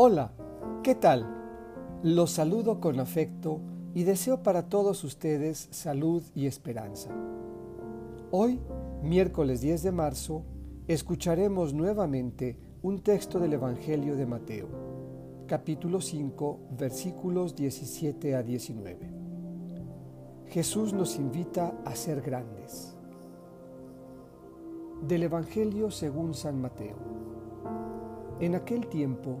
Hola, ¿qué tal? Los saludo con afecto y deseo para todos ustedes salud y esperanza. Hoy, miércoles 10 de marzo, escucharemos nuevamente un texto del Evangelio de Mateo, capítulo 5, versículos 17 a 19. Jesús nos invita a ser grandes. Del Evangelio según San Mateo. En aquel tiempo,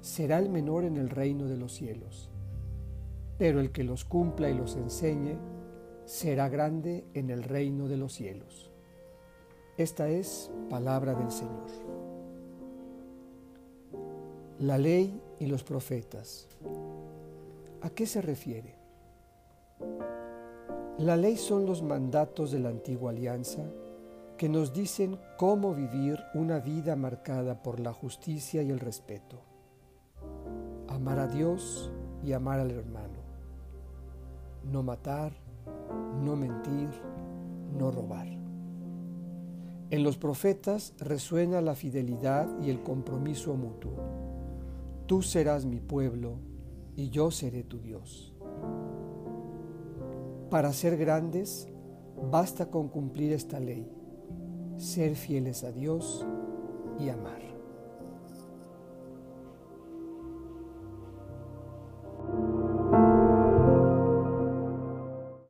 será el menor en el reino de los cielos. Pero el que los cumpla y los enseñe, será grande en el reino de los cielos. Esta es palabra del Señor. La ley y los profetas. ¿A qué se refiere? La ley son los mandatos de la antigua alianza que nos dicen cómo vivir una vida marcada por la justicia y el respeto amar a Dios y amar al hermano. No matar, no mentir, no robar. En los profetas resuena la fidelidad y el compromiso mutuo. Tú serás mi pueblo y yo seré tu Dios. Para ser grandes, basta con cumplir esta ley, ser fieles a Dios y amar.